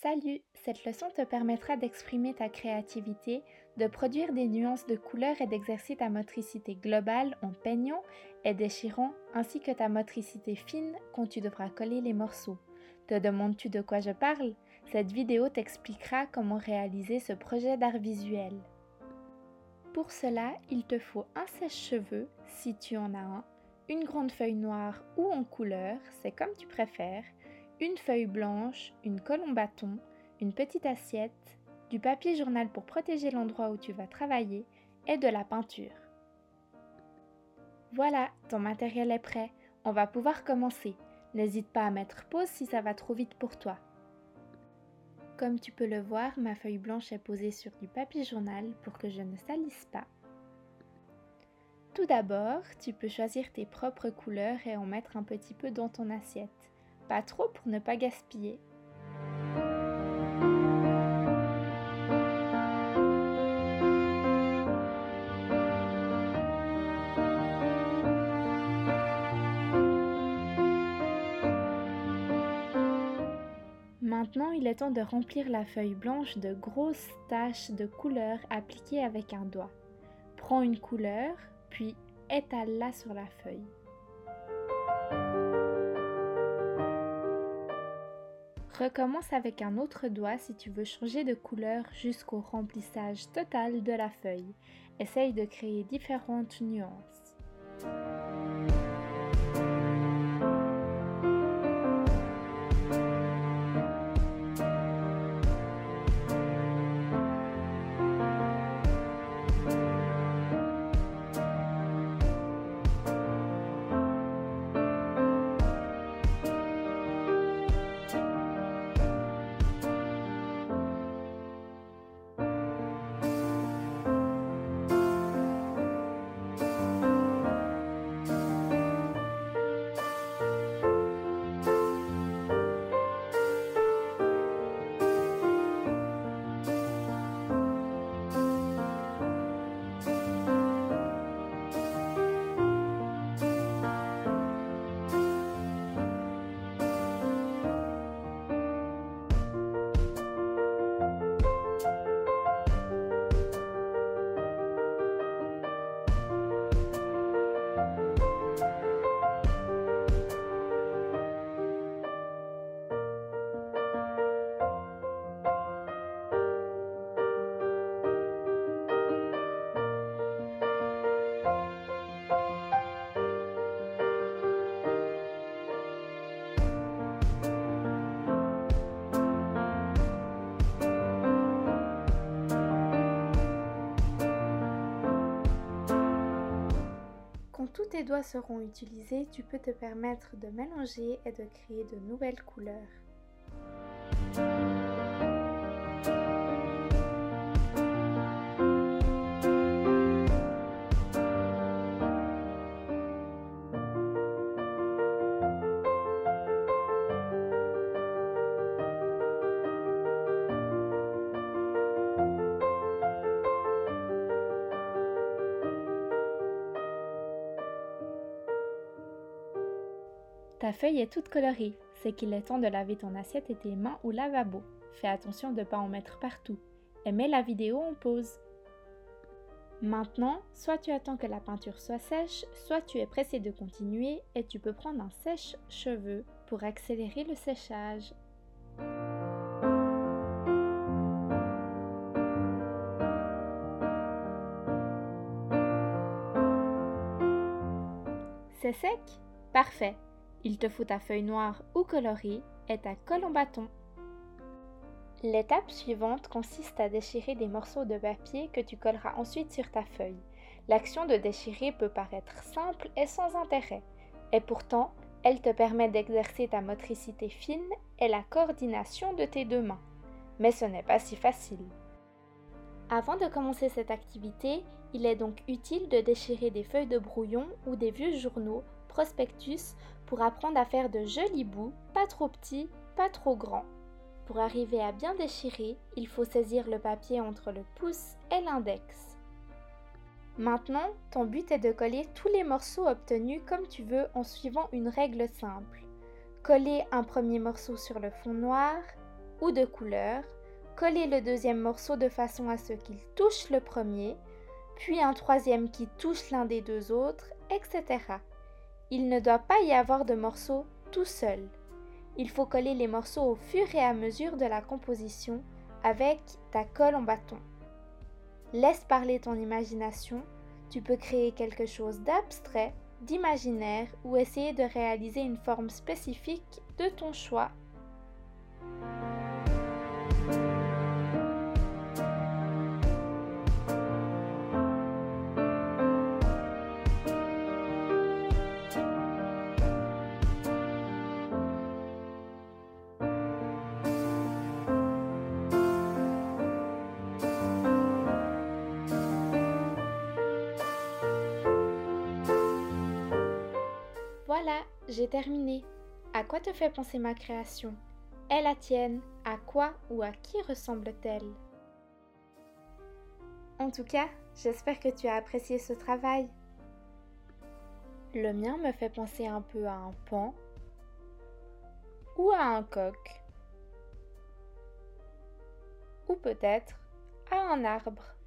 Salut, cette leçon te permettra d'exprimer ta créativité, de produire des nuances de couleurs et d'exercer ta motricité globale en peignant et déchirant, ainsi que ta motricité fine quand tu devras coller les morceaux. Te demandes-tu de quoi je parle? Cette vidéo t'expliquera comment réaliser ce projet d'art visuel. Pour cela, il te faut un sèche-cheveux, si tu en as un, une grande feuille noire ou en couleur, c'est comme tu préfères, une feuille blanche, une colle en bâton, une petite assiette, du papier journal pour protéger l'endroit où tu vas travailler et de la peinture. Voilà, ton matériel est prêt. On va pouvoir commencer. N'hésite pas à mettre pause si ça va trop vite pour toi. Comme tu peux le voir, ma feuille blanche est posée sur du papier journal pour que je ne salisse pas. Tout d'abord, tu peux choisir tes propres couleurs et en mettre un petit peu dans ton assiette. Pas trop pour ne pas gaspiller. Maintenant, il est temps de remplir la feuille blanche de grosses taches de couleur appliquées avec un doigt. Prends une couleur, puis étale-la sur la feuille. Recommence avec un autre doigt si tu veux changer de couleur jusqu'au remplissage total de la feuille. Essaye de créer différentes nuances. Tes doigts seront utilisés, tu peux te permettre de mélanger et de créer de nouvelles couleurs. Ta feuille est toute colorée, c'est qu'il est temps de laver ton assiette et tes mains au lavabo. Fais attention de ne pas en mettre partout. Et mets la vidéo en pause. Maintenant, soit tu attends que la peinture soit sèche, soit tu es pressé de continuer et tu peux prendre un sèche-cheveux pour accélérer le séchage. C'est sec? Parfait il te faut ta feuille noire ou colorée et ta colle en bâton. L'étape suivante consiste à déchirer des morceaux de papier que tu colleras ensuite sur ta feuille. L'action de déchirer peut paraître simple et sans intérêt, et pourtant, elle te permet d'exercer ta motricité fine et la coordination de tes deux mains. Mais ce n'est pas si facile. Avant de commencer cette activité, il est donc utile de déchirer des feuilles de brouillon ou des vieux journaux, prospectus pour apprendre à faire de jolis bouts, pas trop petits, pas trop grands. Pour arriver à bien déchirer, il faut saisir le papier entre le pouce et l'index. Maintenant, ton but est de coller tous les morceaux obtenus comme tu veux en suivant une règle simple. Coller un premier morceau sur le fond noir, ou de couleur, coller le deuxième morceau de façon à ce qu'il touche le premier, puis un troisième qui touche l'un des deux autres, etc. Il ne doit pas y avoir de morceaux tout seul. Il faut coller les morceaux au fur et à mesure de la composition avec ta colle en bâton. Laisse parler ton imagination, tu peux créer quelque chose d'abstrait, d'imaginaire ou essayer de réaliser une forme spécifique de ton choix Voilà, j'ai terminé. À quoi te fait penser ma création? Est la tienne À quoi ou à qui ressemble-t-elle? En tout cas, j'espère que tu as apprécié ce travail. Le mien me fait penser un peu à un pan ou à un coq ou peut-être à un arbre.